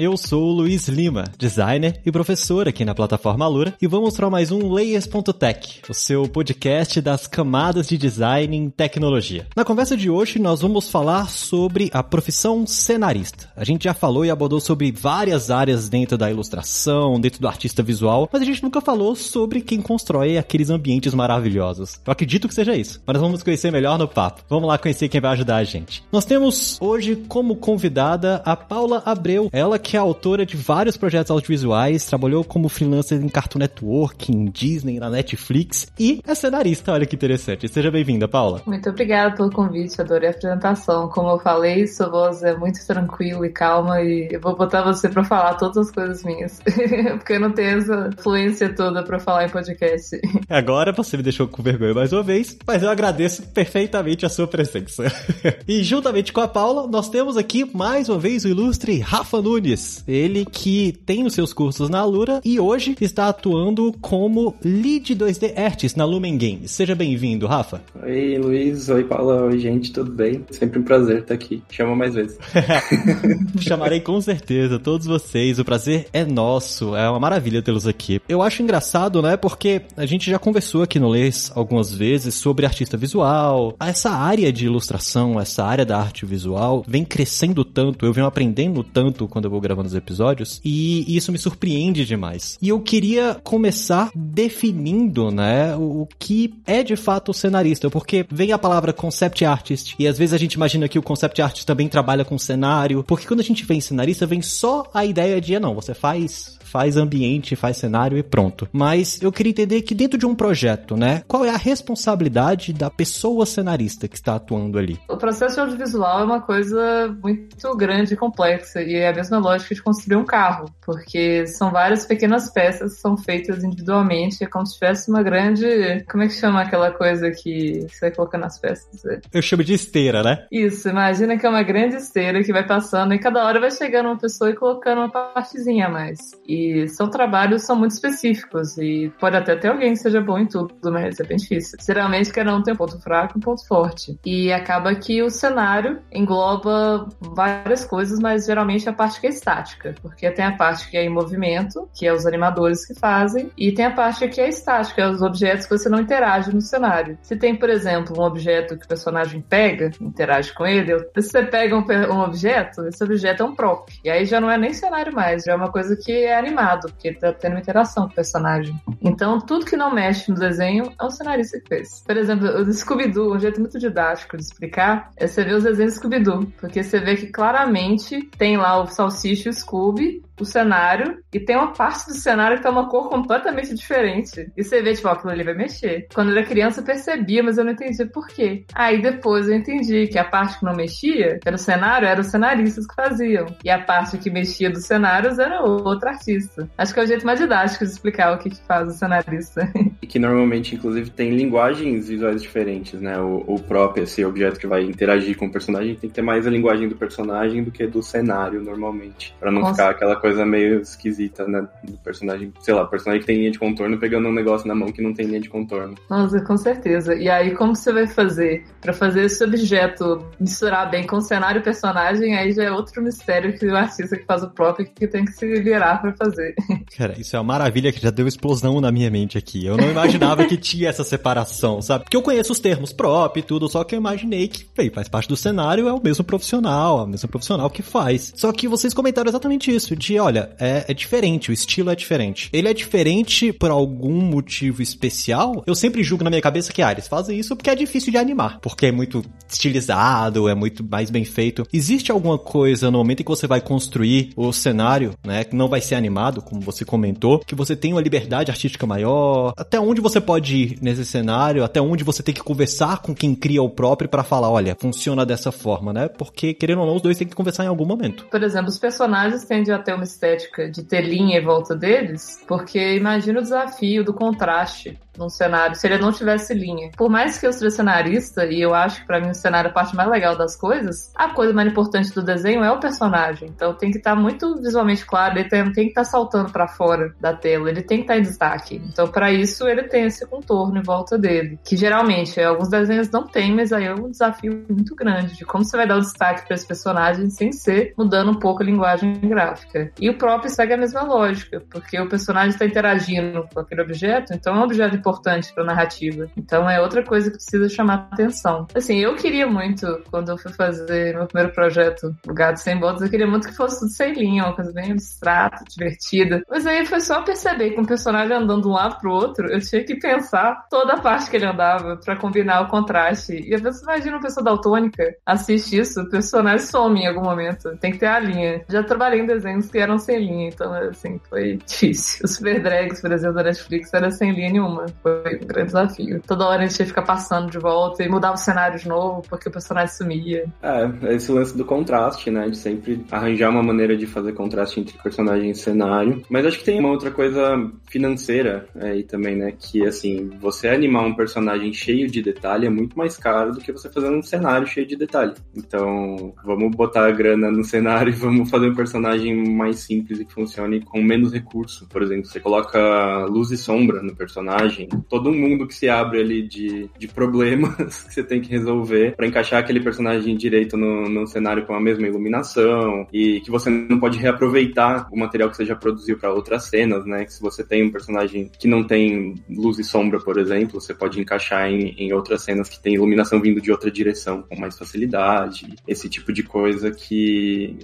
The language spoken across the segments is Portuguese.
Eu sou o Luiz Lima, designer e professor aqui na plataforma Alura, e vou mostrar mais um Layers.tech, o seu podcast das camadas de design em tecnologia. Na conversa de hoje, nós vamos falar sobre a profissão cenarista. A gente já falou e abordou sobre várias áreas dentro da ilustração, dentro do artista visual, mas a gente nunca falou sobre quem constrói aqueles ambientes maravilhosos. Eu acredito que seja isso, mas nós vamos conhecer melhor no papo. Vamos lá conhecer quem vai ajudar a gente. Nós temos hoje como convidada a Paula Abreu, ela que que é autora de vários projetos audiovisuais, trabalhou como freelancer em Cartoon Network, em Disney, na Netflix e é cenarista. Olha que interessante. Seja bem-vinda, Paula. Muito obrigada pelo convite, adorei a apresentação. Como eu falei, sua voz é muito tranquila e calma e eu vou botar você para falar todas as coisas minhas, porque eu não tenho essa fluência toda para falar em podcast. Agora você me deixou com vergonha mais uma vez, mas eu agradeço perfeitamente a sua presença. e juntamente com a Paula, nós temos aqui mais uma vez o ilustre Rafa Nunes. Ele que tem os seus cursos na Alura e hoje está atuando como lead 2D Artist na Lumen Games. Seja bem-vindo, Rafa. Oi, Luiz. Oi, Paula. Oi, gente. Tudo bem? Sempre um prazer estar aqui. Chama mais vezes. Chamarei com certeza todos vocês. O prazer é nosso. É uma maravilha tê-los aqui. Eu acho engraçado, né? Porque a gente já conversou aqui no Les algumas vezes sobre artista visual. Essa área de ilustração, essa área da arte visual vem crescendo tanto. Eu venho aprendendo tanto quando eu vou gravando os episódios, e isso me surpreende demais. E eu queria começar definindo, né, o que é de fato o cenarista, porque vem a palavra concept artist, e às vezes a gente imagina que o concept artist também trabalha com cenário, porque quando a gente vem cenarista, vem só a ideia de, não, você faz faz ambiente, faz cenário e pronto. Mas eu queria entender que dentro de um projeto, né, qual é a responsabilidade da pessoa cenarista que está atuando ali? O processo audiovisual é uma coisa muito grande e complexa e é a mesma lógica de construir um carro, porque são várias pequenas peças que são feitas individualmente, é como se tivesse uma grande, como é que chama aquela coisa que você vai colocando as peças? Eu chamo de esteira, né? Isso, imagina que é uma grande esteira que vai passando e cada hora vai chegando uma pessoa e colocando uma partezinha a mais. E e são trabalhos são muito específicos e pode até ter alguém que seja bom em tudo, mas é bem difícil. Geralmente cada um tem um ponto fraco e um ponto forte. E acaba que o cenário engloba várias coisas, mas geralmente a parte que é estática, porque tem a parte que é em movimento, que é os animadores que fazem, e tem a parte que é estática, é os objetos que você não interage no cenário. Se tem, por exemplo, um objeto que o personagem pega, interage com ele, se você pega um, um objeto, esse objeto é um prop. E aí já não é nem cenário mais, já é uma coisa que é animado, porque tá tendo uma interação com o personagem. Então, tudo que não mexe no desenho é o cenarista que fez. Por exemplo, o Scooby-Doo, um jeito muito didático de explicar, é você ver os desenhos do Scooby-Doo, porque você vê que claramente tem lá o Salsicha e o Scooby, o cenário e tem uma parte do cenário que tá uma cor completamente diferente. E você vê, tipo, aquilo ali vai mexer. Quando eu era criança eu percebia, mas eu não entendia por quê. Aí depois eu entendi que a parte que não mexia, que era o cenário, eram os cenaristas que faziam. E a parte que mexia dos cenários era outro artista. Acho que é o jeito mais didático de explicar o que, que faz o cenarista. E que normalmente, inclusive, tem linguagens visuais diferentes, né? O, o próprio, esse objeto que vai interagir com o personagem, tem que ter mais a linguagem do personagem do que do cenário, normalmente. para não ficar aquela coisa coisa meio esquisita, né? Do personagem, sei lá, personagem que tem linha de contorno pegando um negócio na mão que não tem linha de contorno. Nossa, com certeza. E aí, como você vai fazer para fazer esse objeto misturar bem com o cenário e personagem? Aí já é outro mistério que o artista que faz o próprio que tem que se virar para fazer. Cara, isso é uma maravilha que já deu explosão na minha mente aqui. Eu não imaginava que tinha essa separação, sabe? Porque eu conheço os termos prop e tudo, só que eu imaginei que, bem, faz parte do cenário, é o mesmo profissional, é o mesmo profissional que faz. Só que vocês comentaram exatamente isso, de olha, é, é diferente, o estilo é diferente. Ele é diferente por algum motivo especial? Eu sempre julgo na minha cabeça que, ah, eles fazem isso porque é difícil de animar, porque é muito estilizado, é muito mais bem feito. Existe alguma coisa no momento em que você vai construir o cenário, né, que não vai ser animado, como você comentou, que você tem uma liberdade artística maior? Até onde você pode ir nesse cenário? Até onde você tem que conversar com quem cria o próprio para falar, olha, funciona dessa forma, né? Porque, querendo ou não, os dois têm que conversar em algum momento. Por exemplo, os personagens tendem a ter uma estética de ter linha em volta deles, porque imagina o desafio do contraste num cenário se ele não tivesse linha. Por mais que eu seja cenarista, e eu acho que para mim o cenário é a parte mais legal das coisas, a coisa mais importante do desenho é o personagem. Então tem que estar tá muito visualmente claro, ele tem, tem que estar tá saltando para fora da tela, ele tem que estar tá em destaque. Então para isso ele tem esse contorno em volta dele, que geralmente alguns desenhos não tem, mas aí é um desafio muito grande de como você vai dar o destaque para esse personagem sem ser mudando um pouco a linguagem gráfica. E o próprio segue a mesma lógica, porque o personagem está interagindo com aquele objeto, então é um objeto importante para a narrativa. Então é outra coisa que precisa chamar atenção. Assim, eu queria muito, quando eu fui fazer meu primeiro projeto, O Gato Sem Botas, eu queria muito que fosse tudo sem linha, uma coisa bem abstrata, divertida. Mas aí foi só perceber que um personagem andando de um lado pro outro, eu tinha que pensar toda a parte que ele andava para combinar o contraste. E às vezes imagina uma pessoa daltônica assiste isso, o personagem some em algum momento. Tem que ter a linha. Já trabalhei em desenhos que eram sem linha, então assim, foi difícil. Os Super Drags, por exemplo, da Netflix era sem linha nenhuma. Foi um grande desafio. Toda hora a gente ia ficar passando de volta e mudava o cenário de novo porque o personagem sumia. É, esse lance do contraste, né? De sempre arranjar uma maneira de fazer contraste entre personagem e cenário. Mas acho que tem uma outra coisa financeira aí também, né? Que assim, você animar um personagem cheio de detalhe é muito mais caro do que você fazer um cenário cheio de detalhe. Então, vamos botar a grana no cenário e vamos fazer um personagem mais simples e que funcione com menos recurso. Por exemplo, você coloca luz e sombra no personagem, todo mundo que se abre ali de, de problemas que você tem que resolver para encaixar aquele personagem direito no, no cenário com a mesma iluminação e que você não pode reaproveitar o material que você já produziu para outras cenas, né? Que se você tem um personagem que não tem luz e sombra, por exemplo, você pode encaixar em, em outras cenas que tem iluminação vindo de outra direção com mais facilidade. Esse tipo de coisa que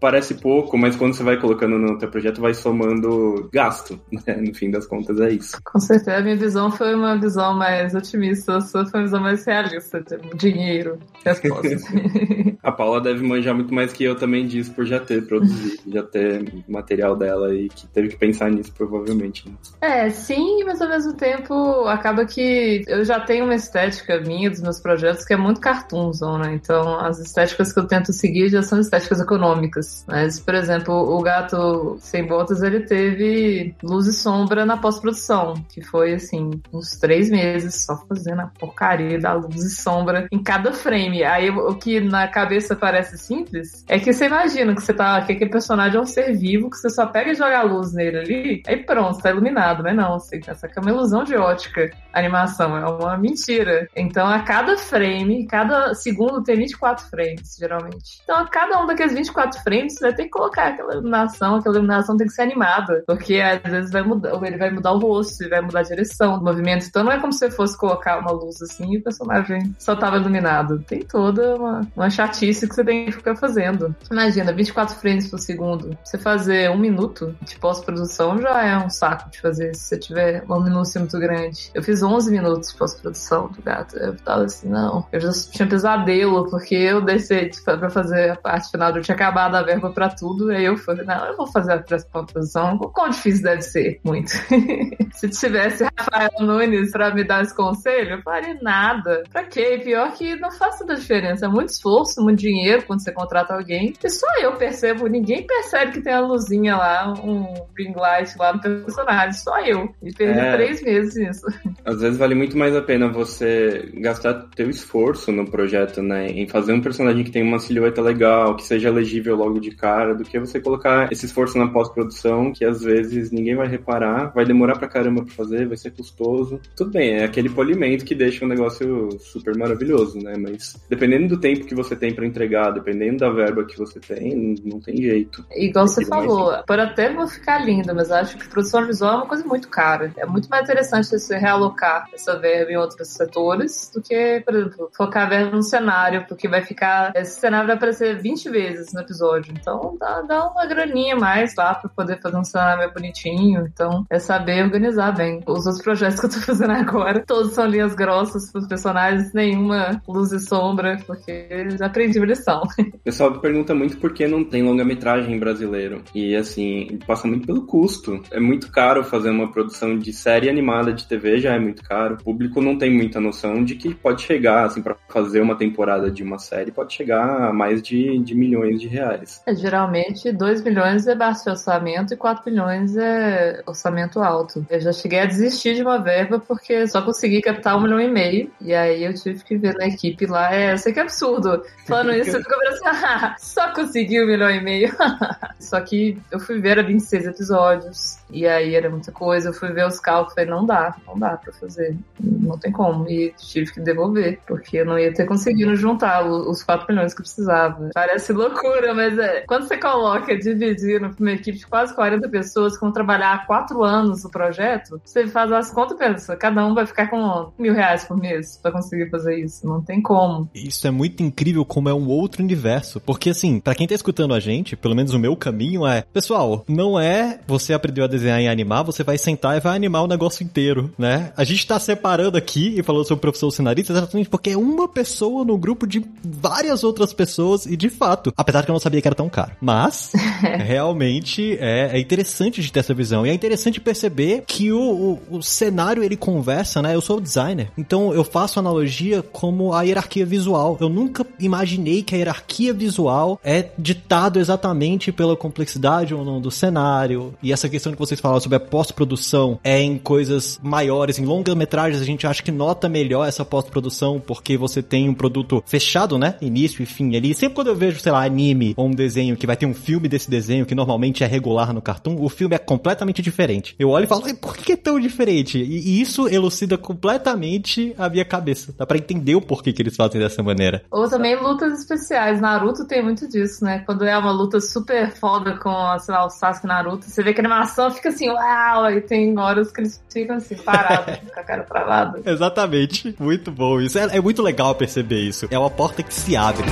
parece pouco, mas quando você vai colocando no teu projeto vai somando gasto, né? No fim das contas é isso. Com certeza, visão foi uma visão mais otimista, a sua foi uma visão mais realista, dinheiro, respostas. a Paula deve manjar muito mais que eu também disso por já ter produzido, já ter material dela e que teve que pensar nisso provavelmente. Né? É, sim, mas ao mesmo tempo acaba que eu já tenho uma estética minha dos meus projetos que é muito cartoonzão, né? Então as estéticas que eu tento seguir já são estéticas econômicas. Mas, por exemplo, o Gato Sem Botas, ele teve luz e sombra na pós-produção, que foi, assim, uns três meses só fazendo a porcaria da luz e sombra em cada frame. Aí o que na cabeça parece simples é que você imagina que você tá, que aquele personagem é um ser vivo, que você só pega e joga a luz nele ali, aí pronto, tá iluminado, mas não, você, essa é uma ilusão de ótica. A animação é uma mentira. Então, a cada frame, cada segundo tem 24 frames, geralmente. Então, a cada um daqueles 24 frames, você vai ter que colocar aquela iluminação, aquela iluminação tem que ser animada, porque às vezes vai mudar, ele vai mudar o rosto, ele vai mudar a direção do movimento. Então, não é como se você fosse colocar uma luz assim e o personagem só tava iluminado. Tem toda uma, uma chatice que você tem que ficar fazendo. Imagina, 24 frames por segundo. Você fazer um minuto de pós-produção já é um saco de fazer se você tiver uma minúcia muito grande. Eu fiz 11 minutos de pós-produção do gato. Eu tava assim, não. Eu já tinha pesadelo, porque eu desci pra fazer a parte final. Eu tinha acabado a verba pra tudo. Aí eu falei, não, eu vou fazer a pós-produção. Quão difícil deve ser? Muito. se tivesse Rafael Nunes pra me dar esse conselho, eu faria nada. Pra quê? Pior que não faz toda a diferença. É muito esforço, muito dinheiro quando você contrata alguém. E só eu percebo, ninguém percebe que tem uma luzinha lá, um ring light lá no personagem. Só eu. E perdi é... três meses nisso. Às vezes vale muito mais a pena você gastar teu esforço no projeto, né? Em fazer um personagem que tem uma silhueta legal, que seja legível logo de cara, do que você colocar esse esforço na pós-produção, que às vezes ninguém vai reparar, vai demorar pra caramba pra fazer, vai ser custoso. Tudo bem, é aquele polimento que deixa o negócio super maravilhoso, né? Mas dependendo do tempo que você tem para entregar, dependendo da verba que você tem, não tem jeito. Igual você falou, pode até vou ficar lindo, mas acho que produção visual é uma coisa muito cara. É muito mais interessante você realocar essa verba em outros setores do que, por exemplo, focar a verba no cenário, porque vai ficar. Esse cenário vai aparecer 20 vezes no episódio. Então dá, dá uma graninha mais lá pra poder fazer um cenário mais bonitinho. Então é saber organizar bem. Os outros projetos que eu tô fazendo agora, todos são linhas grossas pros personagens, nenhuma luz e sombra, porque já aprendi a lição. O pessoal pergunta muito por que não tem longa-metragem brasileiro. E assim, passa muito pelo custo. É muito caro fazer uma produção de série animada de TV, já é muito muito caro. O público não tem muita noção de que pode chegar, assim, para fazer uma temporada de uma série, pode chegar a mais de, de milhões de reais. É, geralmente, 2 milhões é baixo orçamento e 4 milhões é orçamento alto. Eu já cheguei a desistir de uma verba porque só consegui captar um milhão e meio. E aí eu tive que ver na equipe lá. É, eu sei que é absurdo. Falando isso, eu fico pensando, ah, só consegui um milhão e meio. só que eu fui ver a 26 episódios. E aí era muita coisa. Eu fui ver os cálculos e falei, não dá, não dá pra fazer. Não tem como. E tive que devolver, porque eu não ia ter conseguido juntar os 4 milhões que eu precisava. Parece loucura, mas é. Quando você coloca dividir uma equipe de quase 40 pessoas que vão trabalhar há 4 anos no projeto, você faz as e pensa, cada um vai ficar com mil reais por mês pra conseguir fazer isso. Não tem como. Isso é muito incrível como é um outro universo. Porque assim, para quem tá escutando a gente, pelo menos o meu caminho é, pessoal, não é você aprendeu a desenhar desenhar e animar, você vai sentar e vai animar o negócio inteiro, né? A gente tá separando aqui e falando sobre o professor cenarista exatamente porque é uma pessoa no grupo de várias outras pessoas e de fato, apesar que eu não sabia que era tão caro. Mas, realmente, é, é, interessante de ter essa visão. E é interessante perceber que o, o, o cenário ele conversa, né? Eu sou designer, então eu faço analogia como a hierarquia visual. Eu nunca imaginei que a hierarquia visual é ditado exatamente pela complexidade ou não do cenário e essa questão que você vocês falaram sobre a pós-produção é em coisas maiores, em longa-metragens, a gente acha que nota melhor essa pós-produção porque você tem um produto fechado, né? Início e fim ali. Sempre quando eu vejo, sei lá, anime ou um desenho que vai ter um filme desse desenho que normalmente é regular no cartoon, o filme é completamente diferente. Eu olho e falo, por que é tão diferente? E isso elucida completamente a minha cabeça. Dá pra entender o porquê que eles fazem dessa maneira. Ou também lutas especiais. Naruto tem muito disso, né? Quando é uma luta super foda com, sei lá, o Sasuke Naruto, você vê que a animação fica assim, uau, e tem horas que eles ficam assim, parados, com a cara travada. Exatamente. Muito bom isso. É, é muito legal perceber isso. É uma porta que se abre.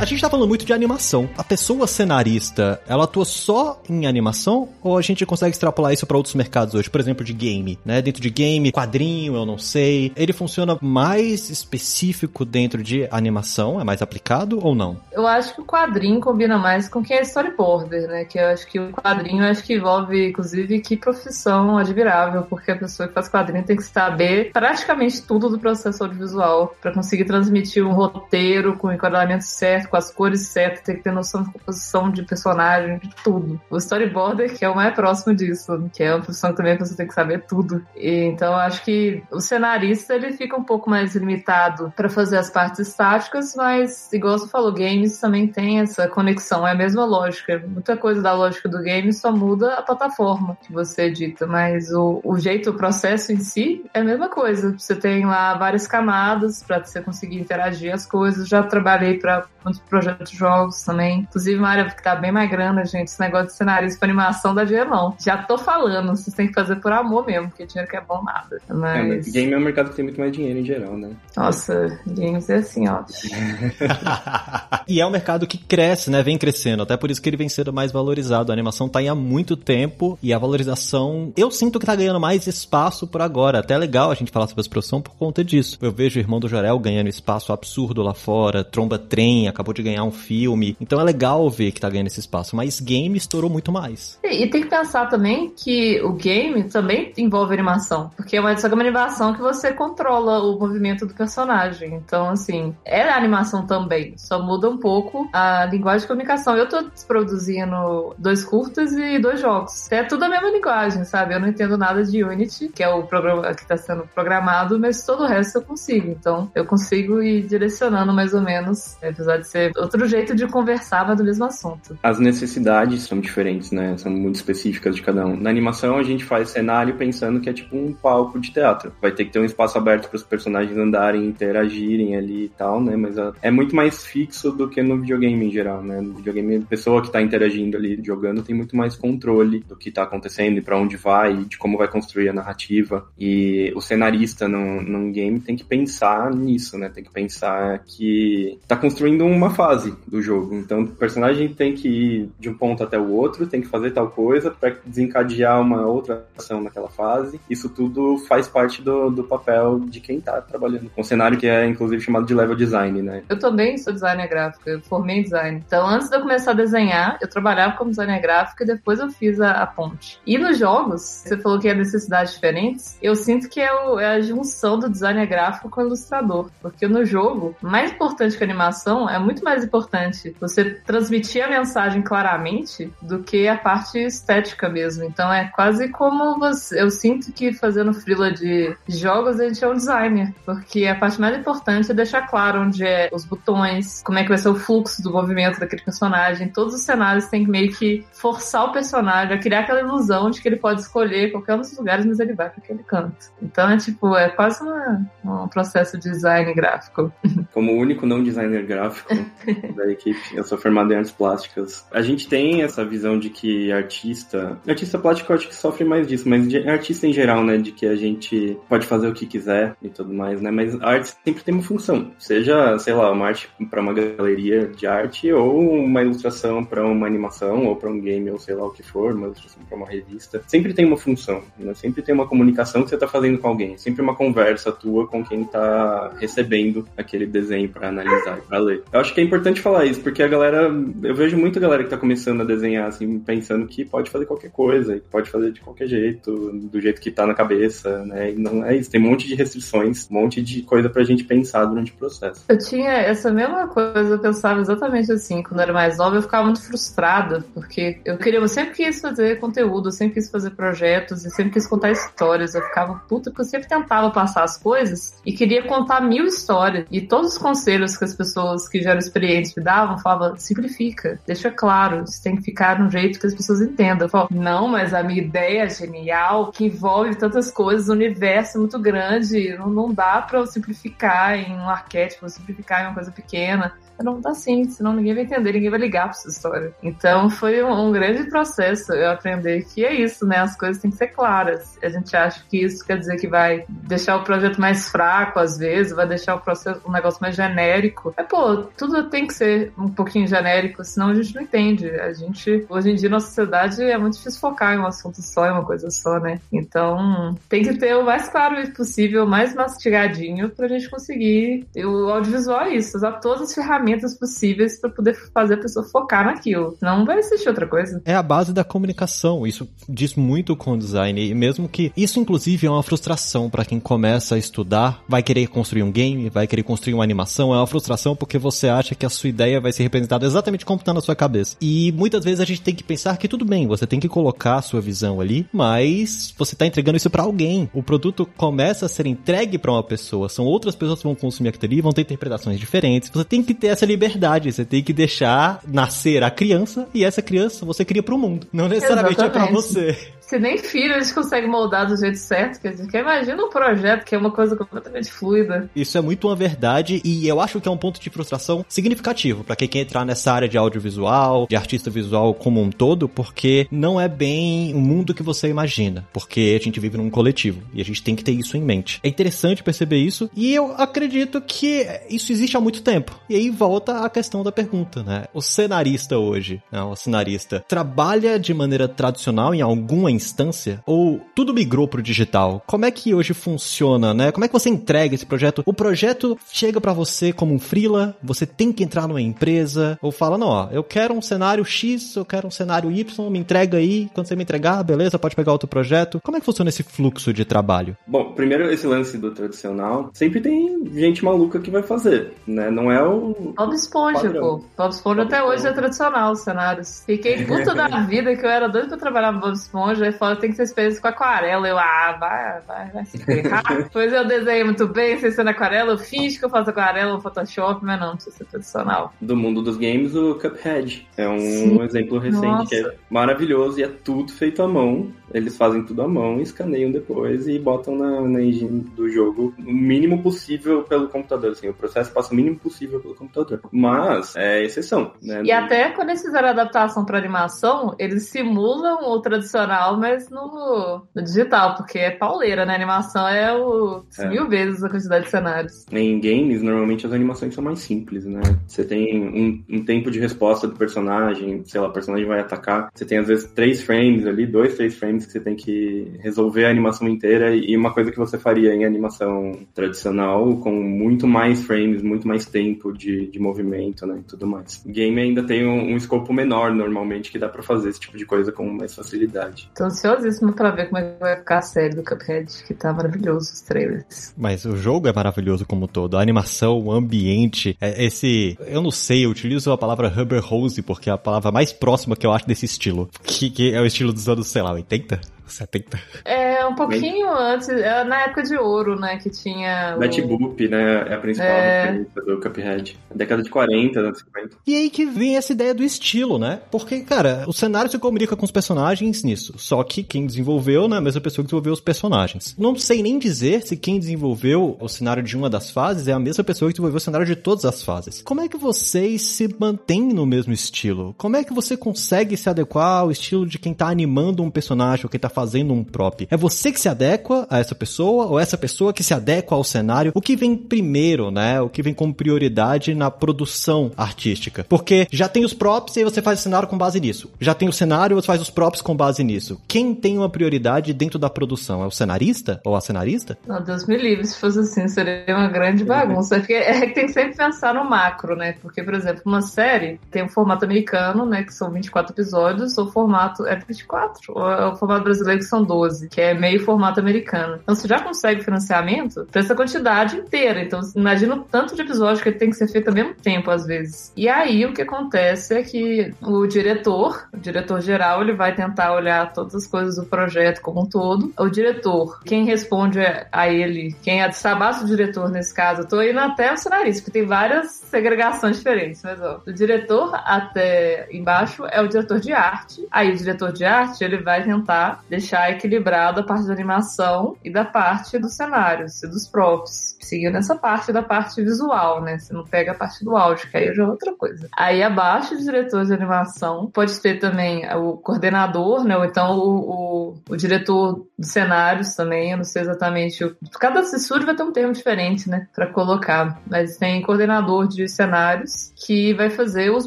A gente tá falando muito de animação. A pessoa cenarista, ela atua só em animação ou a gente consegue extrapolar isso para outros mercados hoje? Por exemplo, de game, né? Dentro de game, quadrinho, eu não sei. Ele funciona mais específico dentro de animação? É mais aplicado ou não? Eu acho que o quadrinho combina mais com quem é storyboarder, né? Que eu acho que o quadrinho acho que envolve, inclusive, que profissão admirável, porque a pessoa que faz quadrinho tem que saber praticamente tudo do processo audiovisual para conseguir transmitir um roteiro com o enquadramento certo com as cores certas, tem que ter noção de composição de personagem, de tudo. O storyboarder, que é o mais próximo disso, que é uma profissão que também você tem que saber tudo. E, então, acho que o cenarista, ele fica um pouco mais limitado para fazer as partes estáticas, mas, igual você falou, games também tem essa conexão, é a mesma lógica. Muita coisa da lógica do game só muda a plataforma que você edita, mas o, o jeito, o processo em si é a mesma coisa. Você tem lá várias camadas para você conseguir interagir as coisas. Já trabalhei para muitos projetos de jogos também. Inclusive, uma área que tá bem mais grana, gente. Esse negócio de cenário para animação dá dinheiro, não. Já tô falando, vocês têm que fazer por amor mesmo, porque dinheiro que é bom nada. Mas... É, game é um mercado que tem muito mais dinheiro em geral, né? Nossa, games é assim, ó. e é um mercado que cresce, né? Vem crescendo. Até por isso que ele vem sendo mais valorizado. A animação tá aí há muito tempo e a valorização, eu sinto que tá ganhando mais espaço por agora. Até é legal a gente falar sobre essa profissão por conta disso. Eu vejo o irmão do Jorel ganhando espaço absurdo lá fora, tromba trem, acabou de ganhar um filme. Então é legal ver que tá ganhando esse espaço, mas game estourou muito mais. E, tem que pensar também que o game também envolve animação, porque é uma, só que é uma animação que você controla o movimento do personagem. Então, assim, é animação também, só muda um pouco a linguagem de comunicação. Eu tô produzindo dois curtas e dois jogos. É tudo a mesma linguagem, sabe? Eu não entendo nada de Unity, que é o programa que tá sendo programado, mas todo o resto eu consigo. Então, eu consigo ir direcionando mais ou menos, apesar pode ser outro jeito de conversar, mas do mesmo assunto. As necessidades são diferentes, né? São muito específicas de cada um. Na animação, a gente faz cenário pensando que é tipo um palco de teatro. Vai ter que ter um espaço aberto para os personagens andarem, interagirem ali e tal, né? Mas é muito mais fixo do que no videogame em geral, né? No videogame, a pessoa que está interagindo ali, jogando, tem muito mais controle do que está acontecendo e para onde vai, de como vai construir a narrativa. E o cenarista num, num game tem que pensar nisso, né? Tem que pensar que tá construindo um uma fase do jogo. Então, o personagem tem que ir de um ponto até o outro, tem que fazer tal coisa para desencadear uma outra ação naquela fase. Isso tudo faz parte do, do papel de quem tá trabalhando com um cenário que é, inclusive, chamado de level design, né? Eu também sou designer gráfico, eu formei em design. Então, antes de eu começar a desenhar, eu trabalhava como designer gráfico e depois eu fiz a, a ponte. E nos jogos, você falou que é necessidades diferentes, eu sinto que é, o, é a junção do designer gráfico com o ilustrador. Porque no jogo, mais importante que a animação, é muito mais importante você transmitir a mensagem claramente do que a parte estética mesmo. Então é quase como você. Eu sinto que fazendo frila de jogos a gente é um designer. Porque a parte mais importante é deixar claro onde é os botões, como é que vai ser o fluxo do movimento daquele personagem. Todos os cenários tem que meio que forçar o personagem a criar aquela ilusão de que ele pode escolher qualquer um dos lugares, mas ele vai para aquele canto. Então é tipo, é quase uma, um processo de design gráfico. Como único não designer gráfico da equipe, eu sou formado em artes plásticas. A gente tem essa visão de que artista. Artista plástico eu acho que sofre mais disso, mas artista em geral, né? De que a gente pode fazer o que quiser e tudo mais, né? Mas a arte sempre tem uma função. Seja, sei lá, uma arte para uma galeria de arte, ou uma ilustração para uma animação, ou para um game, ou sei lá o que for, uma ilustração para uma revista. Sempre tem uma função, né? Sempre tem uma comunicação que você tá fazendo com alguém. Sempre uma conversa tua com quem tá recebendo aquele desenho para analisar e pra ler. Eu acho que é importante falar isso, porque a galera. Eu vejo muita galera que tá começando a desenhar, assim, pensando que pode fazer qualquer coisa, e pode fazer de qualquer jeito, do jeito que tá na cabeça, né? E não é isso. Tem um monte de restrições, um monte de coisa pra gente pensar durante o processo. Eu tinha essa mesma coisa, eu pensava exatamente assim. Quando eu era mais nova, eu ficava muito frustrada, porque eu queria, eu sempre quis fazer conteúdo, eu sempre quis fazer projetos, e sempre quis contar histórias. Eu ficava puta, porque eu sempre tentava passar as coisas e queria contar mil histórias. E todos os conselhos que as pessoas que já eram experientes me davam, falavam, simplifica, deixa claro, isso tem que ficar no jeito que as pessoas entendam. Eu falo, não, mas a minha ideia é genial, que envolve tantas coisas, o universo muito grande, não, não dá pra eu simplificar em um arquétipo, simplificar em uma coisa pequena não tá assim, senão ninguém vai entender, ninguém vai ligar pra essa história. Então foi um, um, grande processo eu aprender que é isso, né? As coisas têm que ser claras. A gente acha que isso quer dizer que vai deixar o projeto mais fraco, às vezes, vai deixar o processo, um negócio mais genérico. É, pô, tudo tem que ser um pouquinho genérico, senão a gente não entende. A gente, hoje em dia, na sociedade é muito difícil focar em um assunto só, em uma coisa só, né? Então, tem que ter o mais claro possível, mais mastigadinho, pra gente conseguir. O audiovisual é isso, usar todas as ferramentas possíveis para poder fazer a pessoa focar naquilo. Não vai existir outra coisa. É a base da comunicação. Isso diz muito com o design. E mesmo que isso, inclusive, é uma frustração para quem começa a estudar, vai querer construir um game, vai querer construir uma animação. É uma frustração porque você acha que a sua ideia vai ser representada exatamente como está na sua cabeça. E muitas vezes a gente tem que pensar que tudo bem, você tem que colocar a sua visão ali, mas você está entregando isso para alguém. O produto começa a ser entregue para uma pessoa. São outras pessoas que vão consumir aquilo ali, vão ter interpretações diferentes. Você tem que ter essa liberdade. Você tem que deixar nascer a criança e essa criança você cria para o mundo. Não necessariamente Exatamente. é para você. Se nem filho eles conseguem moldar do jeito certo, quer dizer, que imagina um projeto que é uma coisa completamente fluida. Isso é muito uma verdade e eu acho que é um ponto de frustração significativo para quem quer entrar nessa área de audiovisual, de artista visual como um todo, porque não é bem o mundo que você imagina, porque a gente vive num coletivo e a gente tem que ter isso em mente. É interessante perceber isso e eu acredito que isso existe há muito tempo. E aí volta a questão da pergunta, né? O cenarista hoje, né, o cenarista, trabalha de maneira tradicional em alguma instância ou tudo migrou pro digital? Como é que hoje funciona, né? Como é que você entrega esse projeto? O projeto chega para você como um freela, você tem que entrar numa empresa ou fala, não, ó, eu quero um cenário X, eu quero um cenário Y, me entrega aí, quando você me entregar, beleza, pode pegar outro projeto. Como é que funciona esse fluxo de trabalho? Bom, primeiro esse lance do tradicional, sempre tem gente maluca que vai fazer, né? Não é o Bob Esponja, padrão. pô. Bob Esponja até hoje é tradicional os cenários. Fiquei puta da vida que eu era doido pra trabalhar no Bob Esponja e falou, tem que ser experiência com aquarela. Eu, ah, vai, vai, vai se ferrar. pois eu desenho muito bem, sem ser na aquarela, eu finge que eu faço aquarela no Photoshop, mas não, precisa ser tradicional. Do mundo dos games, o Cuphead. É um Sim. exemplo recente Nossa. que é maravilhoso e é tudo feito à mão. Eles fazem tudo à mão, escaneiam depois e botam na, na engine do jogo o mínimo possível pelo computador. Assim, o processo passa o mínimo possível pelo computador. Mas é exceção, né? E até quando eles fizeram a adaptação para animação, eles simulam o tradicional, mas no, no, digital, porque é pauleira, né? A animação é o é. mil vezes a quantidade de cenários. Em games, normalmente as animações são mais simples, né? Você tem um, um, tempo de resposta do personagem, sei lá, o personagem vai atacar. Você tem às vezes três frames ali, dois, três frames que você tem que resolver a animação inteira e uma coisa que você faria em animação tradicional com muito mais frames, muito mais tempo de, de movimento, né? E tudo mais. Game ainda tem um, um escopo menor normalmente que dá para fazer esse tipo de coisa com mais facilidade. Tô ansiosíssimo pra ver como é que vai ficar a série do Cuphead, que tá maravilhoso os trailers. Mas o jogo é maravilhoso como todo. A animação, o ambiente, é, esse. Eu não sei, eu utilizo a palavra Rubber Hose porque é a palavra mais próxima que eu acho desse estilo. Que, que é o estilo dos anos, sei lá, 80? 70. É, um pouquinho Bem... antes, é na época de ouro, né, que tinha... Betty o... Boop, né, é a principal é... do Cuphead. Década de 40, anos 50. E aí que vem essa ideia do estilo, né? Porque, cara, o cenário se comunica com os personagens nisso. Só que quem desenvolveu, né, a mesma pessoa que desenvolveu os personagens. Não sei nem dizer se quem desenvolveu o cenário de uma das fases é a mesma pessoa que desenvolveu o cenário de todas as fases. Como é que vocês se mantêm no mesmo estilo? Como é que você consegue se adequar ao estilo de quem tá animando um personagem ou quem tá fazendo um prop? É você que se adequa a essa pessoa ou essa pessoa que se adequa ao cenário? O que vem primeiro, né? O que vem como prioridade na produção artística? Porque já tem os props e aí você faz o cenário com base nisso. Já tem o cenário e você faz os props com base nisso. Quem tem uma prioridade dentro da produção? É o cenarista ou a cenarista? Não, Deus me livre, se fosse assim, seria uma grande bagunça. É que tem que sempre pensar no macro, né? Porque, por exemplo, uma série tem um formato americano, né? Que são 24 episódios, ou formato. É 24? Ou é o formato brasileiro? brasileiro que são 12, que é meio formato americano. Então você já consegue financiamento para essa quantidade inteira. Então imagina o tanto de episódio que tem que ser feito ao mesmo tempo, às vezes. E aí o que acontece é que o diretor, o diretor geral, ele vai tentar olhar todas as coisas do projeto como um todo. O diretor, quem responde a ele, quem é abaixo do diretor nesse caso, eu tô indo até o cenarista, porque tem várias segregações diferentes, mas ó, do diretor até embaixo é o diretor de arte. Aí o diretor de arte, ele vai tentar deixar equilibrado a parte da animação e da parte dos cenários e dos props. Seguindo essa parte da parte visual, né? Você não pega a parte do áudio, que aí já é outra coisa. Aí abaixo do diretor de animação, pode ter também o coordenador, né? Ou então o, o, o diretor de cenários também, eu não sei exatamente. Cada estúdio vai ter um termo diferente, né? Pra colocar. Mas tem coordenador de cenários que vai fazer os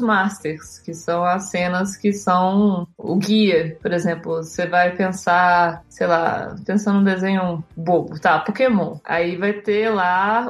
masters, que são as cenas que são o guia. Por exemplo, você vai pensar, sei lá, pensando num desenho bobo, tá? Pokémon. Aí vai ter lá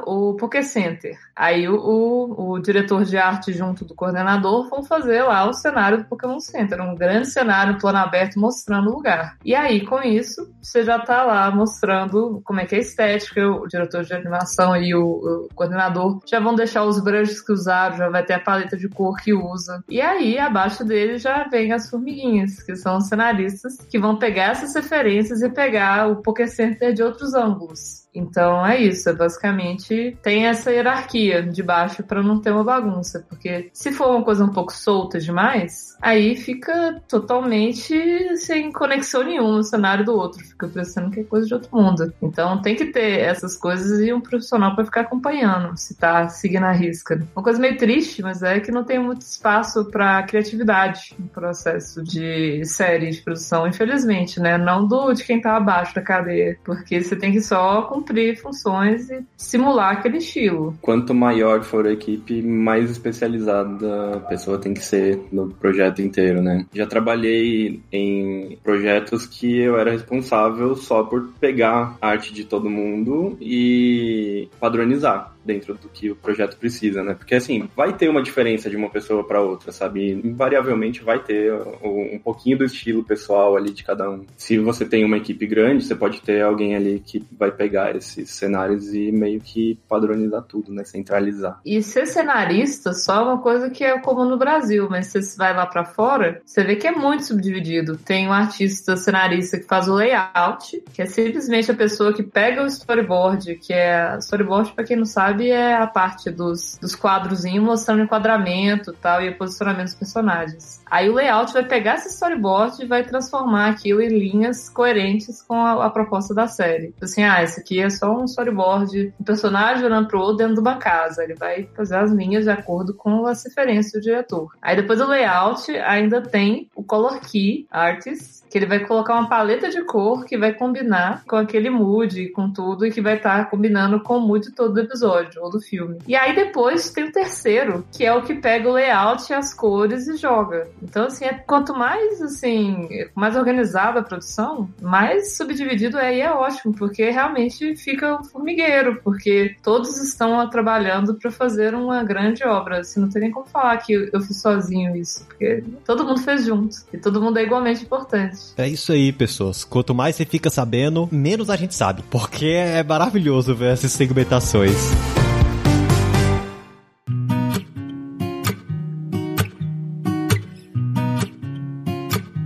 o Poké Center. Aí o, o, o, diretor de arte junto do coordenador vão fazer lá o cenário do Pokémon Center, um grande cenário, plano aberto, mostrando o lugar. E aí, com isso, você já tá lá mostrando como é que é a estética, o diretor de animação e o, o coordenador já vão deixar os brushes que usaram, já vai ter a paleta de cor que usa. E aí, abaixo dele já vem as formiguinhas, que são os cenaristas, que vão pegar essas referências e pegar o Poké Center de outros ângulos. Então é isso, é basicamente tem essa hierarquia de baixo para não ter uma bagunça, porque se for uma coisa um pouco solta demais, aí fica totalmente sem conexão nenhuma o cenário do outro, fica parecendo que é coisa de outro mundo. Então tem que ter essas coisas e um profissional para ficar acompanhando, se tá seguindo a risca. Uma coisa meio triste, mas é que não tem muito espaço para criatividade no processo de série de produção, infelizmente, né? Não do de quem tá abaixo da cadeia, porque você tem que só cumprir funções e simular aquele estilo. Quanto maior for a equipe, mais especializada a pessoa tem que ser no projeto inteiro, né? Já trabalhei em projetos que eu era responsável só por pegar a arte de todo mundo e padronizar dentro do que o projeto precisa, né? Porque assim, vai ter uma diferença de uma pessoa para outra, sabe? Invariavelmente vai ter um pouquinho do estilo pessoal ali de cada um. Se você tem uma equipe grande, você pode ter alguém ali que vai pegar esses cenários e meio que padronizar tudo, né? Centralizar. E ser cenarista só é uma coisa que é comum no Brasil, mas se você vai lá para fora, você vê que é muito subdividido. Tem um artista cenarista que faz o layout, que é simplesmente a pessoa que pega o storyboard, que é storyboard para quem não sabe sabe é a parte dos, dos quadrozinhos mostrando o enquadramento tal, e o posicionamento dos personagens. Aí o layout vai pegar esse storyboard e vai transformar aquilo em linhas coerentes com a, a proposta da série. Assim, ah, esse aqui é só um storyboard, um personagem olhando pro outro dentro de uma casa. Ele vai fazer as linhas de acordo com as referências do diretor. Aí depois do layout ainda tem o color key artist, que ele vai colocar uma paleta de cor que vai combinar com aquele mood, com tudo, e que vai estar tá combinando com o mood todo do episódio episódio ou do filme. E aí depois tem o terceiro, que é o que pega o layout e as cores e joga. Então, assim, é, quanto mais, assim, mais organizada a produção, mais subdividido é e é ótimo, porque realmente fica um formigueiro, porque todos estão trabalhando para fazer uma grande obra. Assim, não tem nem como falar que eu fiz sozinho isso, porque todo mundo fez junto. E todo mundo é igualmente importante. É isso aí, pessoas. Quanto mais você fica sabendo, menos a gente sabe. Porque é maravilhoso ver essas segmentações.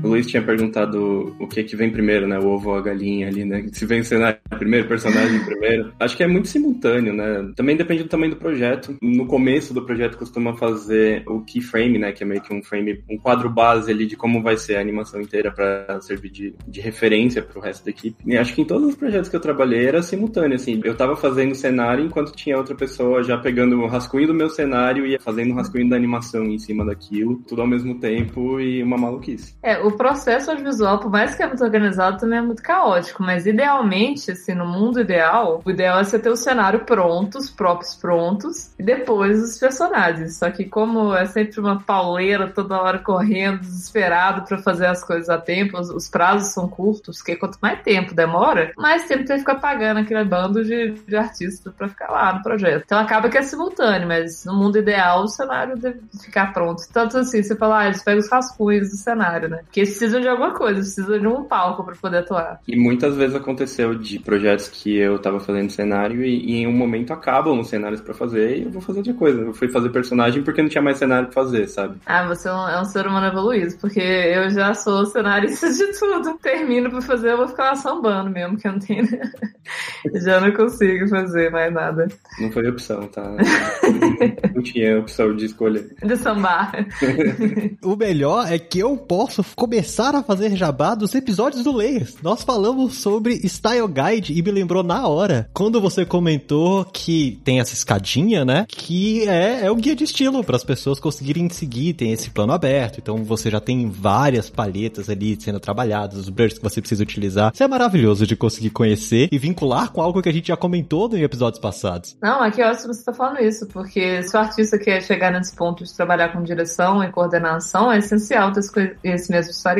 Luiz tinha perguntado o que que vem primeiro, né? O ovo ou a galinha ali, né? Se vem cenário primeiro, personagem primeiro. Acho que é muito simultâneo, né? Também depende do tamanho do projeto. No começo do projeto costuma fazer o keyframe, né? Que é meio que um frame, um quadro base ali de como vai ser a animação inteira para servir de, de referência para o resto da equipe. E acho que em todos os projetos que eu trabalhei era simultâneo, assim. Eu tava fazendo o cenário enquanto tinha outra pessoa já pegando o rascunho do meu cenário e fazendo o rascunho da animação em cima daquilo, tudo ao mesmo tempo e uma maluquice. É, o processo audiovisual, por mais que é muito organizado, também é muito caótico. Mas idealmente, assim, no mundo ideal, o ideal é você ter o cenário pronto, os próprios prontos, e depois os personagens. Só que como é sempre uma pauleira toda hora correndo, desesperado para fazer as coisas a tempo, os, os, prazos são curtos, porque quanto mais tempo demora, mais tempo tem que ficar pagando aquele bando de, de artistas para ficar lá no projeto. Então acaba que é simultâneo, mas no mundo ideal o cenário deve ficar pronto. Tanto assim, você fala, ah, eles pegam os rascunhos do cenário, né? Porque precisam de alguma coisa, precisam de um palco para poder atuar. E muitas vezes aconteceu de projetos que eu tava fazendo cenário e, e em um momento acabam os cenários para fazer e eu vou fazer outra coisa. Eu fui fazer personagem porque não tinha mais cenário pra fazer, sabe? Ah, você é um, é um ser humano evoluído, porque eu já sou cenarista de tudo. Termino pra fazer, eu vou ficar lá sambando mesmo, que eu não tenho. já não consigo fazer mais nada. Não foi opção, tá? não tinha opção de escolha. De sambar. o melhor é que eu posso começar a fazer jabá dos episódios do Layers. Nós falamos sobre Style Guide e me lembrou na hora, quando você comentou que tem essa escadinha, né? Que é, é o guia de estilo para as pessoas conseguirem seguir, tem esse plano aberto. Então você já tem várias palhetas ali sendo trabalhadas, os brushes que você precisa utilizar. Isso é maravilhoso de conseguir conhecer e vincular com algo que a gente já comentou em episódios passados. Não, aqui é ótimo você tá falando isso, porque se o artista quer chegar nesse ponto de trabalhar com direção e coordenação, é essencial ter esse mesmo style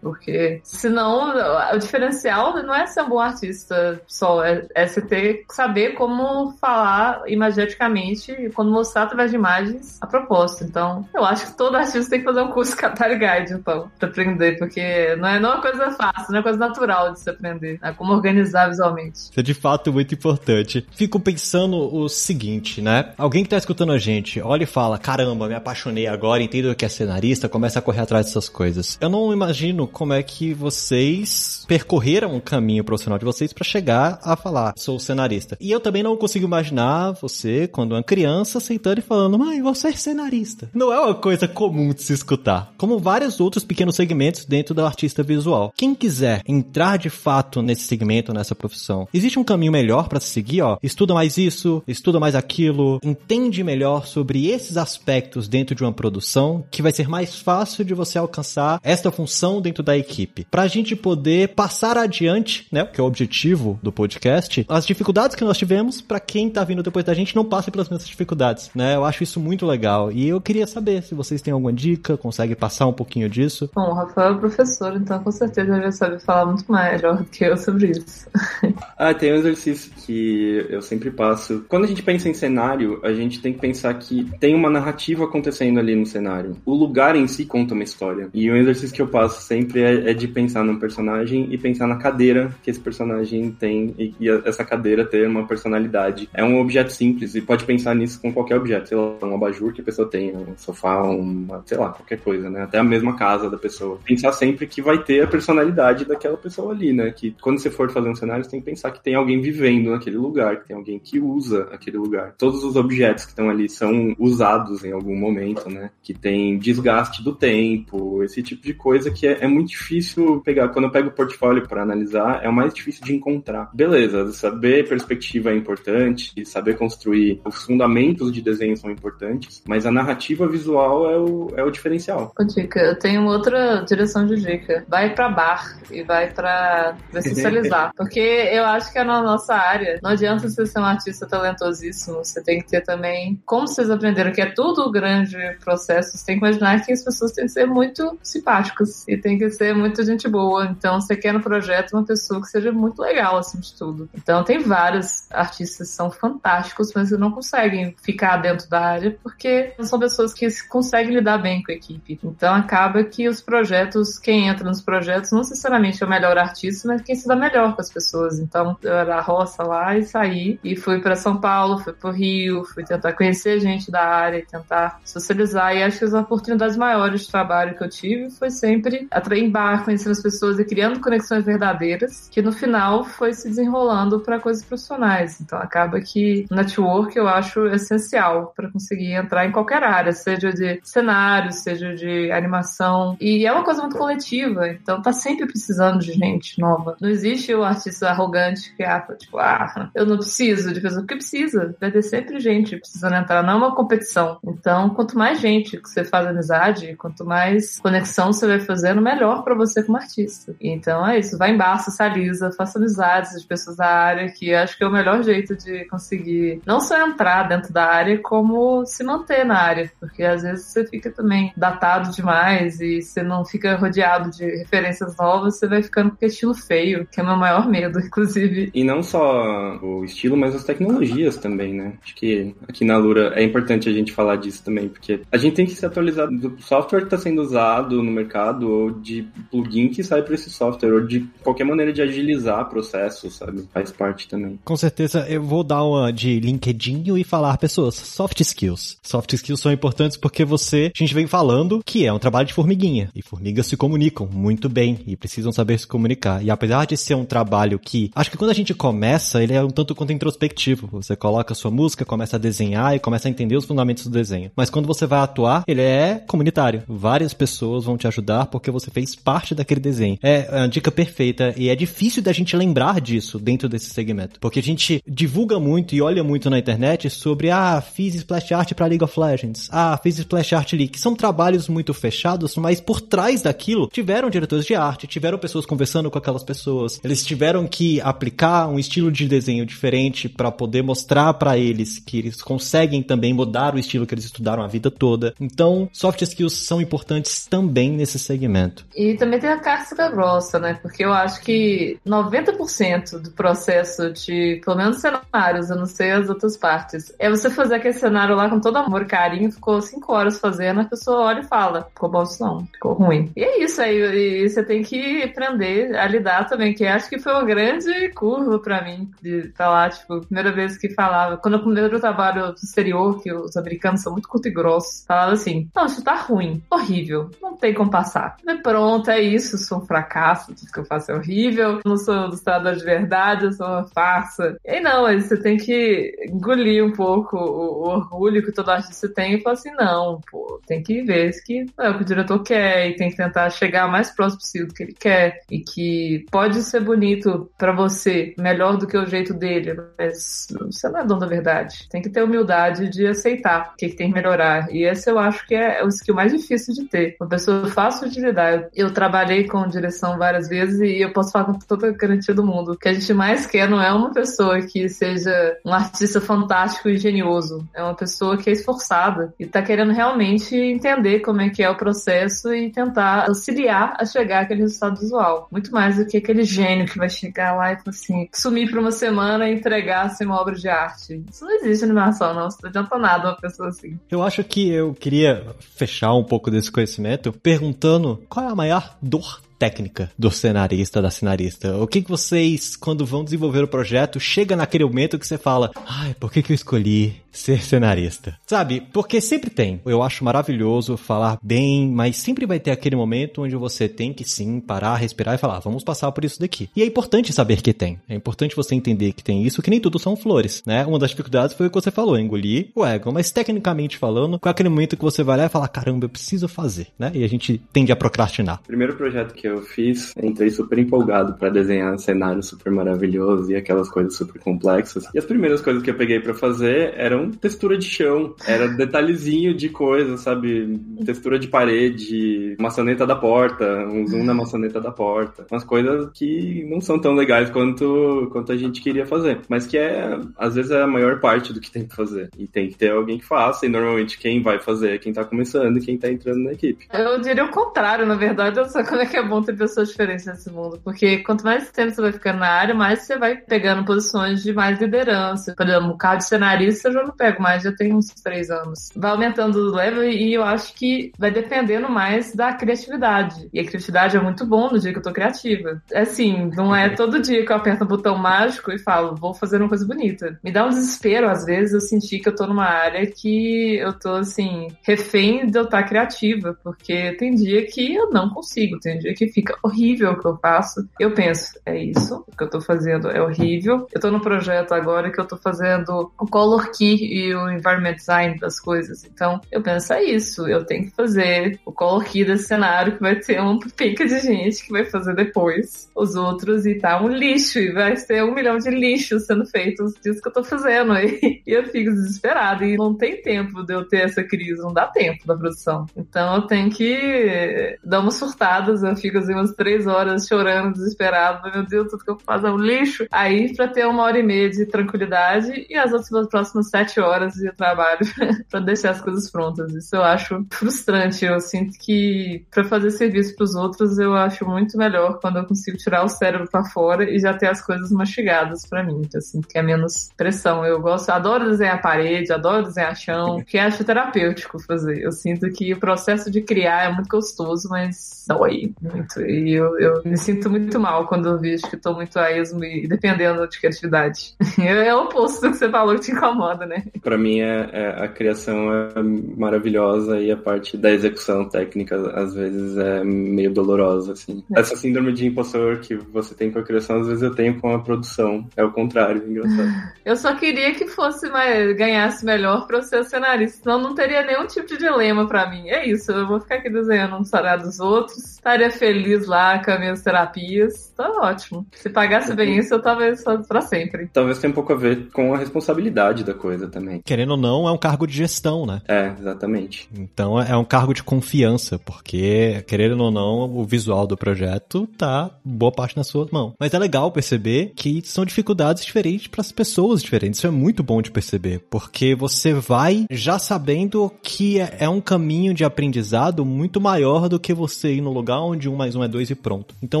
porque senão o diferencial não é ser um bom artista só, é, é você ter saber como falar imageticamente e quando mostrar através de imagens a proposta. Então, eu acho que todo artista tem que fazer um curso Qatar Guide, então, pra aprender, porque não é, não é uma coisa fácil, não é uma coisa natural de se aprender, é como organizar visualmente. Isso é de fato muito importante. Fico pensando o seguinte, né? Alguém que tá escutando a gente, olha e fala, caramba, me apaixonei agora, entendo que é cenarista, começa a correr atrás dessas coisas. Eu não imagino como é que vocês percorreram o caminho profissional de vocês para chegar a falar, sou cenarista. E eu também não consigo imaginar você, quando uma criança, aceitando e falando, mãe, você é cenarista. Não é uma coisa comum de se escutar. Como vários outros pequenos segmentos dentro do artista visual. Quem quiser entrar de fato nesse segmento, nessa profissão, existe um caminho melhor para se seguir, ó. Estuda mais isso, estuda mais aquilo, entende melhor sobre esses aspectos dentro de uma produção, que vai ser mais fácil de você alcançar esta função dentro da equipe. Para a gente poder passar adiante, né, que é o objetivo do podcast, as dificuldades que nós tivemos, para quem tá vindo depois da gente não passe pelas mesmas dificuldades, né? Eu acho isso muito legal. E eu queria saber se vocês têm alguma dica, consegue passar um pouquinho disso. Bom, o Rafael é professor, então com certeza ele vai saber falar muito melhor do que eu sobre isso. ah, tem um exercício que eu sempre passo. Quando a gente pensa em cenário, a gente tem que pensar que tem uma narrativa acontecendo ali no cenário. O lugar em si conta uma história. E um exercício que eu faço sempre é, é, de pensar num personagem e pensar na cadeira que esse personagem tem e, e essa cadeira ter uma personalidade. É um objeto simples e pode pensar nisso com qualquer objeto, sei lá, um abajur que a pessoa tem, um sofá, uma, sei lá, qualquer coisa, né? Até a mesma casa da pessoa. Pensar sempre que vai ter a personalidade daquela pessoa ali, né? Que quando você for fazer um cenário, você tem que pensar que tem alguém vivendo naquele lugar, que tem alguém que usa aquele lugar. Todos os objetos que estão ali são usados em algum momento, né? Que tem desgaste do tempo, esse tipo de coisa que é, é muito difícil pegar. Quando eu pego o portfólio para analisar, é o mais difícil de encontrar. Beleza, saber perspectiva é importante, saber construir os fundamentos de desenho são importantes, mas a narrativa visual é o, é o diferencial. Dica, eu tenho outra direção de dica. Vai para bar e vai para socializar. Porque eu acho que é na nossa área. Não adianta você ser um artista talentosíssimo, você tem que ter também. Como vocês aprenderam que é tudo grande processo, você tem que imaginar que as pessoas têm que ser muito simpáticas e tem que ser muito gente boa. Então você quer no projeto uma pessoa que seja muito legal, assim, de tudo. Então tem vários artistas que são fantásticos, mas não conseguem ficar dentro da área porque não são pessoas que conseguem lidar bem com a equipe. Então acaba que os projetos, quem entra nos projetos, não necessariamente é o melhor artista, mas quem se dá melhor com as pessoas. Então eu era a roça lá e saí e fui para São Paulo, fui para o Rio, fui tentar conhecer gente da área, tentar socializar. E acho que as oportunidades maiores de trabalho que eu tive foi sempre atrair bar, conhecendo as pessoas e criando conexões verdadeiras, que no final foi se desenrolando para coisas profissionais. Então acaba que network eu acho essencial para conseguir entrar em qualquer área, seja de cenário, seja de animação. E é uma coisa muito coletiva, então tá sempre precisando de gente nova. Não existe o artista arrogante que ah, tipo, ah, eu não preciso de pessoa, porque precisa. Vai ter sempre gente precisando entrar, não é competição. Então, quanto mais gente que você faz amizade, quanto mais conexão você vai fazendo, melhor para você como artista. Então é isso, vai embaixo, socializa, faça amizades de pessoas da área, que acho que é o melhor jeito de conseguir não só entrar dentro da área, como se manter na área, porque às vezes você fica também datado demais e você não fica rodeado de referências novas, você vai ficando com estilo feio, que é o meu maior medo, inclusive. E não só o estilo, mas as tecnologias também, né? Acho que aqui na Lura é importante a gente falar disso também, porque a gente tem que se atualizar do software que está sendo usado no mercado, ou de plugin que sai para esse software, ou de qualquer maneira de agilizar processos, sabe? Faz parte também. Com certeza, eu vou dar uma de LinkedIn e falar pessoas, soft skills. Soft skills são importantes porque você, a gente vem falando que é um trabalho de formiguinha, e formigas se comunicam muito bem e precisam saber se comunicar. E apesar de ser um trabalho que, acho que quando a gente começa, ele é um tanto quanto introspectivo. Você coloca a sua música, começa a desenhar e começa a entender os fundamentos do desenho. Mas quando você vai atuar, ele é comunitário. Várias pessoas vão te ajudar porque você fez parte daquele desenho. É a dica perfeita e é difícil da gente lembrar disso dentro desse segmento. Porque a gente divulga muito e olha muito na internet sobre, ah, fiz splash art para League of Legends, ah, fiz splash art que são trabalhos muito fechados, mas por trás daquilo tiveram diretores de arte, tiveram pessoas conversando com aquelas pessoas, eles tiveram que aplicar um estilo de desenho diferente para poder mostrar para eles que eles conseguem também mudar o estilo que eles estudaram a vida toda. Então, soft skills são importantes também nesse segmento. E também tem a casca grossa, né? Porque eu acho que 90% do processo de, pelo menos cenários, eu não sei as outras partes, é você fazer aquele cenário lá com todo amor e carinho, ficou cinco horas fazendo, a pessoa olha e fala, ficou bom isso não, ficou ruim. E é isso aí, e você tem que aprender a lidar também, que acho que foi uma grande curva para mim, de falar, tipo, primeira vez que falava, quando eu primeiro trabalho no exterior, que os americanos são muito curto e grossos, falava assim, não, isso tá ruim, horrível, não tem como passar. E pronto, é isso, sou um fracasso, tudo que eu faço é horrível, não sou ilustrador de verdade, eu sou uma farsa. E aí não, aí você tem que engolir um pouco o, o orgulho que todo artista tem e falar assim, não, pô, tem que ver que é o que o diretor quer e tem que tentar chegar mais próximo possível do que ele quer e que pode ser bonito para você, melhor do que o jeito dele, mas você não é dono da verdade. Tem que ter humildade de aceitar o que, que tem que melhorar. E esse eu acho que é o skill mais difícil de ter. Uma pessoa fácil de lidar. Eu trabalhei com direção várias vezes e eu posso falar com toda a garantia do mundo. O que a gente mais quer não é uma pessoa que seja um artista fantástico e genioso. É uma pessoa que é esforçada e tá querendo realmente entender como é que é o processo e tentar auxiliar a chegar àquele resultado visual. Muito mais do que aquele gênio que vai chegar lá e assim, sumir por uma semana e entregar assim, uma obra de arte. Isso não existe animação, não. Não adianta nada uma pessoa assim. Eu acho que eu queria fechar um pouco desse conhecimento perguntando qual é a maior dor técnica do cenarista, da cenarista? O que, que vocês, quando vão desenvolver o projeto, chega naquele momento que você fala, ai, por que, que eu escolhi ser cenarista? Sabe? Porque sempre tem. Eu acho maravilhoso falar bem, mas sempre vai ter aquele momento onde você tem que sim parar, respirar e falar, vamos passar por isso daqui. E é importante saber que tem. É importante você entender que tem isso, que nem tudo são flores, né? Uma das dificuldades foi o que você falou, engolir o ego. Mas tecnicamente falando, com aquele momento que você vai lá e fala, caramba, eu preciso fazer, né? E a gente tende a procrastinar. Primeiro projeto que eu fiz, entrei super empolgado para desenhar um cenário super maravilhoso e aquelas coisas super complexas. E as primeiras coisas que eu peguei para fazer eram textura de chão, era detalhezinho de coisa, sabe? Textura de parede, maçaneta da porta, um zoom na maçaneta da porta. Umas coisas que não são tão legais quanto, quanto a gente queria fazer. Mas que é, às vezes, é a maior parte do que tem que fazer. E tem que ter alguém que faça, e normalmente quem vai fazer é quem tá começando e quem tá entrando na equipe. Eu diria o contrário, na verdade. Eu sei como é que é bom ter pessoas diferentes nesse mundo. Porque quanto mais tempo você vai ficando na área, mais você vai pegando posições de mais liderança. Por exemplo, o carro de cenarista eu já não pego mais, já tenho uns três anos. Vai aumentando o level e eu acho que vai dependendo mais da criatividade. E a criatividade é muito bom no dia que eu tô criativa. É assim, não é todo dia que eu aperto um botão mágico e falo, vou fazer uma coisa bonita. Me dá um desespero, às vezes, eu sentir que eu tô numa área que eu tô, assim, refém de eu estar criativa, porque tem dia que eu não consigo, tem dia que fica horrível o que eu faço. Eu penso, é isso, o que eu tô fazendo é horrível. Eu tô no projeto agora que eu tô fazendo o color key e o environment design das coisas. Então, eu penso, é isso, eu tenho que fazer o color key desse cenário que vai ter uma pica de gente que vai fazer depois os outros e tá um lixo, e vai ser um milhão de lixos sendo feitos disso que eu tô fazendo. E, e eu fico desesperada, e não tem tempo de eu ter essa crise, não dá tempo da produção. Então eu tenho que dar umas surtadas, eu fico assim umas três horas chorando, desesperado, meu Deus, tudo que eu faço é um lixo. Aí pra ter uma hora e meia de tranquilidade e as outras próximas sete horas de trabalho para deixar as coisas prontas. Isso eu acho frustrante. Eu sinto que para fazer serviço para os outros eu acho muito melhor quando eu consigo tirar o cérebro para fora e já ter as coisas mastigadas para mim. Então, eu sinto que é menos pressão. Eu gosto, adoro desenhar parede, adoro desenhar chão, que acho terapêutico fazer. Eu sinto que o processo de criar é muito gostoso, mas dói muito. E eu, eu me sinto muito mal quando eu vejo que estou muito a esmo e dependendo de criatividade. É o oposto do que você falou que te incomoda, né? Para mim é, é, a criação é maravilhosa e a parte da execução técnica às vezes é meio dolorosa, assim. É. Essa síndrome de impostor que você tem com a criação, às vezes eu tenho com a produção. É o contrário, engraçado. Eu só queria que fosse mais, ganhasse melhor pra eu ser cenarista, senão não teria nenhum tipo de dilema para mim. É isso, eu vou ficar aqui desenhando um salário dos outros, estaria feliz lá com as minhas terapias, tá ótimo. Se pagasse bem isso, eu tava só pra sempre. Talvez tenha um pouco a ver com a responsabilidade da coisa também. Querendo ou não, é um cargo de gestão, né? É, exatamente. Então é um cargo de confiança, porque, querendo ou não, o visual do projeto tá boa parte nas suas mãos. Mas é legal perceber que são dificuldades diferentes para as pessoas diferentes. Isso é muito bom de perceber, porque você vai já sabendo que é, é um caminho de aprendizado muito maior do que você ir no lugar onde um mais um é dois e pronto. Então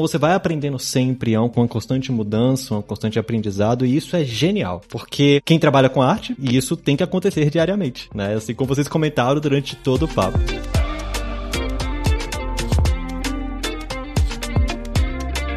você vai aprendendo sempre, é uma constante mudança, um constante aprendizado, e isso é genial, porque quem trabalha com arte, isso tem que acontecer diariamente, né? Assim como vocês comentaram durante todo o papo.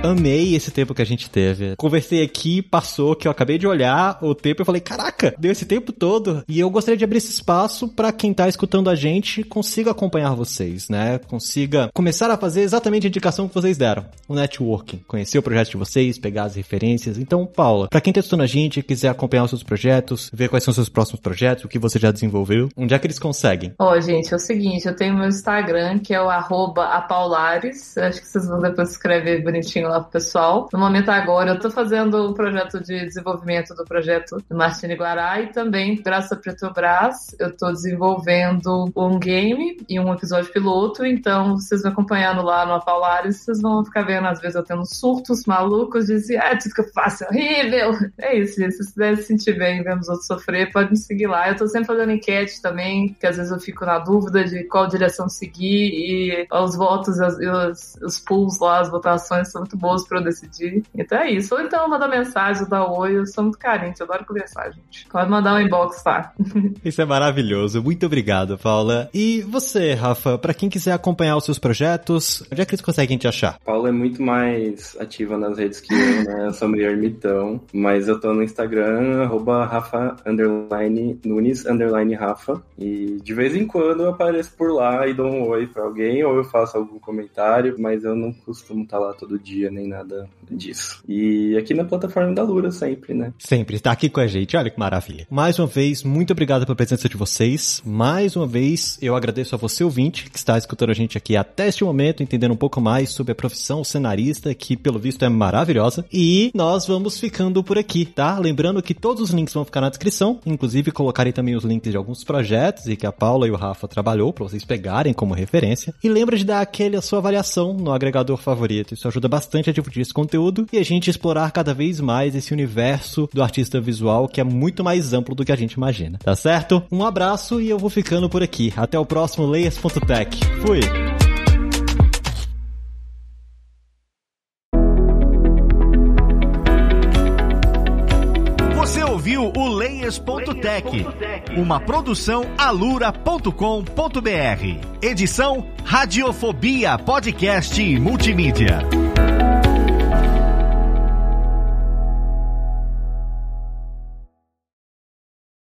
Amei esse tempo que a gente teve. Conversei aqui, passou, que eu acabei de olhar o tempo e falei, caraca, deu esse tempo todo. E eu gostaria de abrir esse espaço para quem tá escutando a gente consiga acompanhar vocês, né? Consiga começar a fazer exatamente a indicação que vocês deram. O networking. Conhecer o projeto de vocês, pegar as referências. Então, Paula, para quem tá escutando a gente, quiser acompanhar os seus projetos, ver quais são os seus próximos projetos, o que você já desenvolveu, onde é que eles conseguem? Ó, oh, gente, é o seguinte, eu tenho meu Instagram, que é o arroba apaulares. Acho que vocês vão depois escrever bonitinho lá pro pessoal. No momento agora, eu tô fazendo o projeto de desenvolvimento do projeto do Martini Guará e também, graças a Petrobras, eu tô desenvolvendo um game e um episódio piloto, então vocês vão acompanhando lá no Apaulares, vocês vão ficar vendo, às vezes eu tendo surtos malucos, de dizer, ah, tudo que eu faço é horrível. É isso, gente. Se vocês puderem se sentir bem vendo os outros sofrer, pode me seguir lá. Eu tô sempre fazendo enquete também, que às vezes eu fico na dúvida de qual direção seguir e os votos e os, os, pools lá, as votações são muito boas pra eu decidir. Então é isso. Ou então mandar mensagem, dar oi, eu sou muito carente, eu adoro conversar, gente. Pode mandar um inbox, tá? Isso é maravilhoso. Muito obrigado, Paula. E você, Rafa, para quem quiser acompanhar os seus projetos, onde é que eles conseguem te achar? Paula é muito mais ativa nas redes que eu, né? Eu sou meio ermitão, mas eu tô no Instagram, arroba Rafa underline Nunes underline Rafa. E de vez em quando eu apareço por lá e dou um oi pra alguém, ou eu faço algum comentário, mas eu não costumo estar tá lá todo dia, nem nada disso. E aqui na plataforma da Lura sempre, né? Sempre, está aqui com a gente, olha que maravilha. Mais uma vez, muito obrigado pela presença de vocês. Mais uma vez, eu agradeço a você, ouvinte, que está escutando a gente aqui até este momento, entendendo um pouco mais sobre a profissão cenarista, que pelo visto é maravilhosa. E nós vamos ficando por aqui, tá? Lembrando que todos os links vão ficar na descrição, inclusive colocarei também os links de alguns projetos e que a Paula e o Rafa trabalhou para vocês pegarem como referência. E lembra de dar aquele a sua avaliação no agregador favorito. Isso ajuda bastante difundir esse conteúdo e a gente explorar cada vez mais esse universo do artista visual que é muito mais amplo do que a gente imagina. Tá certo? Um abraço e eu vou ficando por aqui. Até o próximo Layers.tech. Fui! Você ouviu o Layers.tech, uma produção alura.com.br. Edição Radiofobia Podcast e Multimídia.